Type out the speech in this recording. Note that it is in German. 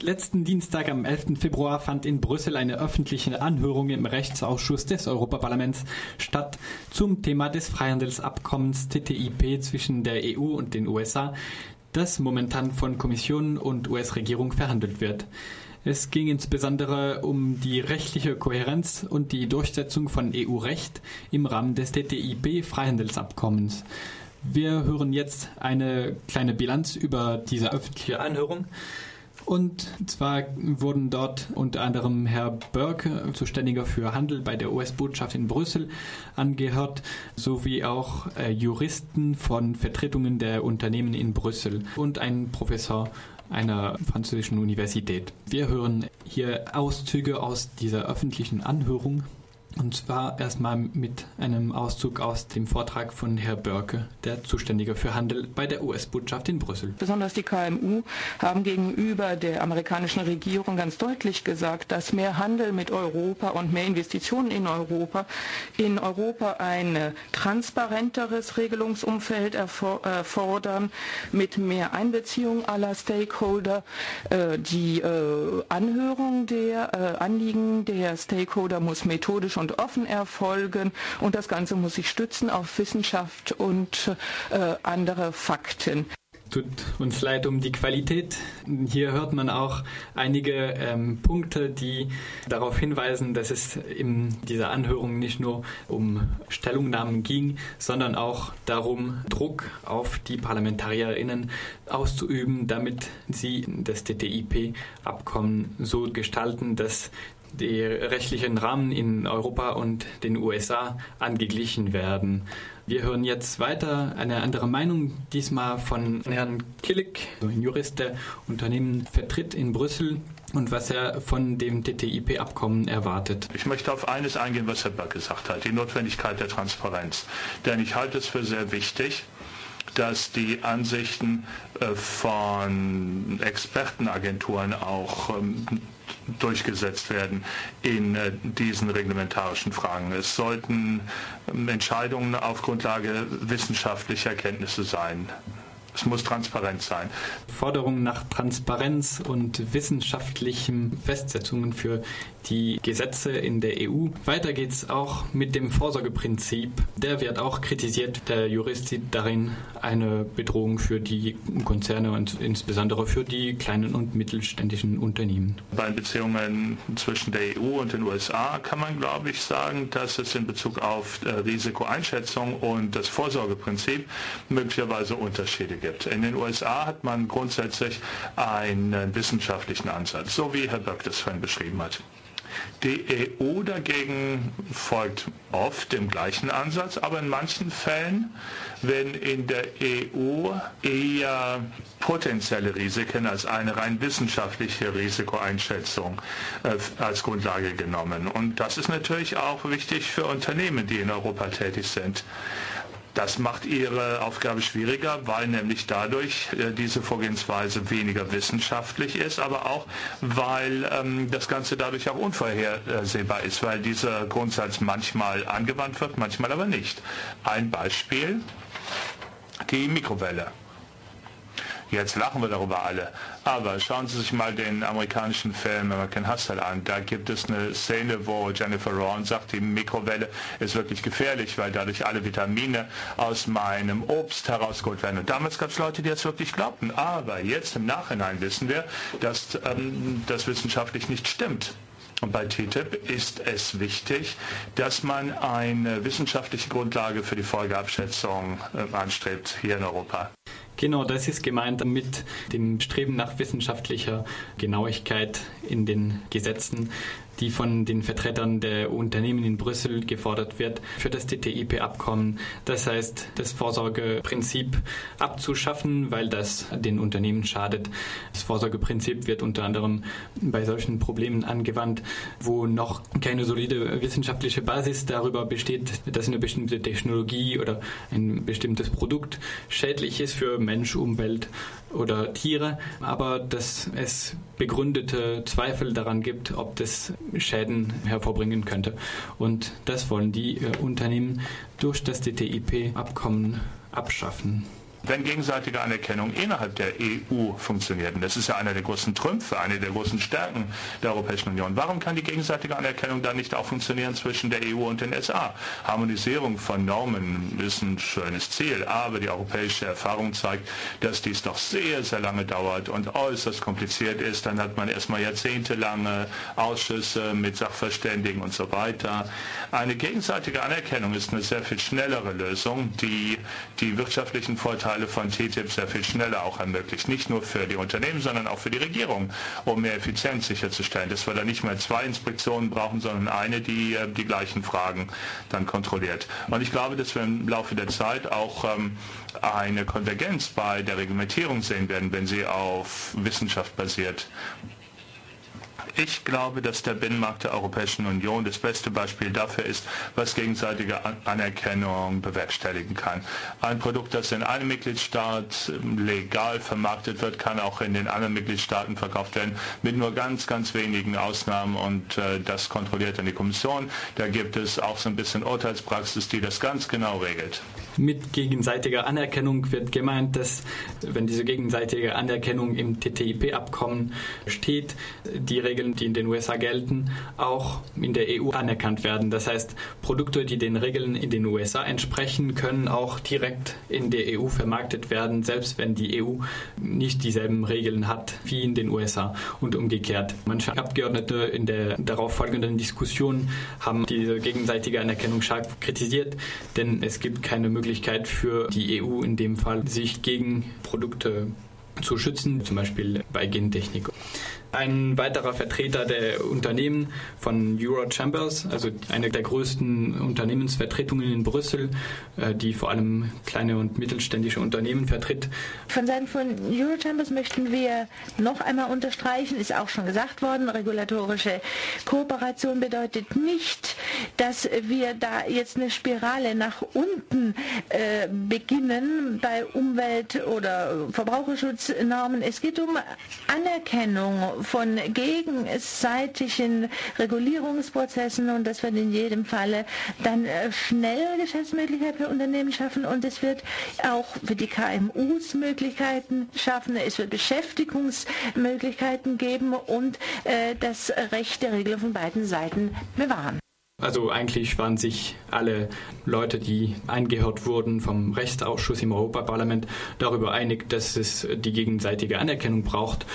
Letzten Dienstag am 11. Februar fand in Brüssel eine öffentliche Anhörung im Rechtsausschuss des Europaparlaments statt zum Thema des Freihandelsabkommens TTIP zwischen der EU und den USA, das momentan von Kommission und US-Regierung verhandelt wird. Es ging insbesondere um die rechtliche Kohärenz und die Durchsetzung von EU-Recht im Rahmen des TTIP-Freihandelsabkommens. Wir hören jetzt eine kleine Bilanz über diese öffentliche Anhörung. Und zwar wurden dort unter anderem Herr Burke, Zuständiger für Handel bei der US-Botschaft in Brüssel, angehört, sowie auch äh, Juristen von Vertretungen der Unternehmen in Brüssel und ein Professor einer französischen Universität. Wir hören hier Auszüge aus dieser öffentlichen Anhörung und zwar erstmal mit einem Auszug aus dem Vortrag von Herr Börke, der Zuständige für Handel bei der US-Botschaft in Brüssel. Besonders die KMU haben gegenüber der amerikanischen Regierung ganz deutlich gesagt, dass mehr Handel mit Europa und mehr Investitionen in Europa in Europa ein transparenteres Regelungsumfeld erfordern, mit mehr Einbeziehung aller Stakeholder. Äh, die äh, Anhörung der äh, Anliegen der Stakeholder muss methodisch und und offen erfolgen und das Ganze muss sich stützen auf Wissenschaft und äh, andere Fakten tut uns leid um die Qualität. Hier hört man auch einige ähm, Punkte, die darauf hinweisen, dass es in dieser Anhörung nicht nur um Stellungnahmen ging, sondern auch darum, Druck auf die ParlamentarierInnen auszuüben, damit sie das TTIP-Abkommen so gestalten, dass die rechtlichen Rahmen in Europa und den USA angeglichen werden. Wir hören jetzt weiter eine andere Meinung, diesmal von Herrn Killick, ein Jurist, der Unternehmen vertritt in Brüssel und was er von dem TTIP-Abkommen erwartet. Ich möchte auf eines eingehen, was Herr Böck gesagt hat, die Notwendigkeit der Transparenz. Denn ich halte es für sehr wichtig, dass die Ansichten äh, von Expertenagenturen auch ähm, durchgesetzt werden in äh, diesen reglementarischen Fragen. Es sollten Entscheidungen auf Grundlage wissenschaftlicher Kenntnisse sein. Es muss transparent sein. Forderungen nach Transparenz und wissenschaftlichen Festsetzungen für die Gesetze in der EU. Weiter geht es auch mit dem Vorsorgeprinzip. Der wird auch kritisiert. Der Jurist sieht darin eine Bedrohung für die Konzerne und insbesondere für die kleinen und mittelständischen Unternehmen. Bei Beziehungen zwischen der EU und den USA kann man, glaube ich, sagen, dass es in Bezug auf äh, Risikoeinschätzung und das Vorsorgeprinzip möglicherweise Unterschiede gibt. In den USA hat man grundsätzlich einen wissenschaftlichen Ansatz, so wie Herr Böck das vorhin beschrieben hat. Die EU dagegen folgt oft dem gleichen Ansatz, aber in manchen Fällen, wenn in der EU eher potenzielle Risiken als eine rein wissenschaftliche Risikoeinschätzung äh, als Grundlage genommen. Und das ist natürlich auch wichtig für Unternehmen, die in Europa tätig sind. Das macht ihre Aufgabe schwieriger, weil nämlich dadurch äh, diese Vorgehensweise weniger wissenschaftlich ist, aber auch weil ähm, das Ganze dadurch auch unvorhersehbar ist, weil dieser Grundsatz manchmal angewandt wird, manchmal aber nicht. Ein Beispiel, die Mikrowelle. Jetzt lachen wir darüber alle. Aber schauen Sie sich mal den amerikanischen Film American Hustle an. Da gibt es eine Szene, wo Jennifer Ron sagt, die Mikrowelle ist wirklich gefährlich, weil dadurch alle Vitamine aus meinem Obst herausgeholt werden. Und damals gab es Leute, die das wirklich glaubten. Aber jetzt im Nachhinein wissen wir, dass ähm, das wissenschaftlich nicht stimmt. Und bei TTIP ist es wichtig, dass man eine wissenschaftliche Grundlage für die Folgeabschätzung äh, anstrebt hier in Europa. Genau, das ist gemeint mit dem Streben nach wissenschaftlicher Genauigkeit in den Gesetzen die von den Vertretern der Unternehmen in Brüssel gefordert wird für das TTIP-Abkommen. Das heißt, das Vorsorgeprinzip abzuschaffen, weil das den Unternehmen schadet. Das Vorsorgeprinzip wird unter anderem bei solchen Problemen angewandt, wo noch keine solide wissenschaftliche Basis darüber besteht, dass eine bestimmte Technologie oder ein bestimmtes Produkt schädlich ist für Mensch, Umwelt oder Tiere, aber dass es begründete Zweifel daran gibt, ob das Schäden hervorbringen könnte. Und das wollen die äh, Unternehmen durch das TTIP-Abkommen abschaffen. Wenn gegenseitige Anerkennung innerhalb der EU funktioniert, und das ist ja einer der großen Trümpfe, eine der großen Stärken der Europäischen Union, warum kann die gegenseitige Anerkennung dann nicht auch funktionieren zwischen der EU und den USA? Harmonisierung von Normen ist ein schönes Ziel, aber die europäische Erfahrung zeigt, dass dies doch sehr, sehr lange dauert und äußerst kompliziert ist. Dann hat man erstmal jahrzehntelange Ausschüsse mit Sachverständigen und so weiter. Eine gegenseitige Anerkennung ist eine sehr viel schnellere Lösung, die die wirtschaftlichen Vorteile Vorteile von TTIP sehr viel schneller auch ermöglicht. Nicht nur für die Unternehmen, sondern auch für die Regierung, um mehr Effizienz sicherzustellen. Dass wir da nicht mehr zwei Inspektionen brauchen, sondern eine, die äh, die gleichen Fragen dann kontrolliert. Und ich glaube, dass wir im Laufe der Zeit auch ähm, eine Konvergenz bei der Reglementierung sehen werden, wenn sie auf Wissenschaft basiert. Ich glaube, dass der Binnenmarkt der Europäischen Union das beste Beispiel dafür ist, was gegenseitige Anerkennung bewerkstelligen kann. Ein Produkt, das in einem Mitgliedstaat legal vermarktet wird, kann auch in den anderen Mitgliedstaaten verkauft werden, mit nur ganz, ganz wenigen Ausnahmen und äh, das kontrolliert dann die Kommission. Da gibt es auch so ein bisschen Urteilspraxis, die das ganz genau regelt. Mit gegenseitiger Anerkennung wird gemeint, dass wenn diese gegenseitige Anerkennung im TTIP-Abkommen steht, die Regeln, die in den USA gelten, auch in der EU anerkannt werden. Das heißt, Produkte, die den Regeln in den USA entsprechen, können auch direkt in der EU vermarktet werden, selbst wenn die EU nicht dieselben Regeln hat wie in den USA und umgekehrt. Manche Abgeordnete in der darauf folgenden Diskussion haben diese gegenseitige Anerkennung scharf kritisiert, denn es gibt keine Möglichkeit, Möglichkeit für die EU in dem Fall, sich gegen Produkte zu schützen, zum Beispiel bei Gentechnik. Ein weiterer Vertreter der Unternehmen von Eurochambers, also eine der größten Unternehmensvertretungen in Brüssel, äh, die vor allem kleine und mittelständische Unternehmen vertritt. Von Seiten von Eurochambers möchten wir noch einmal unterstreichen, ist auch schon gesagt worden, regulatorische Kooperation bedeutet nicht, dass wir da jetzt eine Spirale nach unten äh, beginnen bei Umwelt- oder Verbraucherschutznormen. Es geht um Anerkennung von gegenseitigen Regulierungsprozessen und das wird in jedem Falle dann äh, schnell Geschäftsmöglichkeiten für Unternehmen schaffen und es wird auch für die KMUs Möglichkeiten schaffen. Es wird Beschäftigungsmöglichkeiten geben und äh, das Recht der Regelung von beiden Seiten bewahren. Also eigentlich waren sich alle Leute, die eingehört wurden vom Rechtsausschuss im Europaparlament, darüber einig, dass es die gegenseitige Anerkennung braucht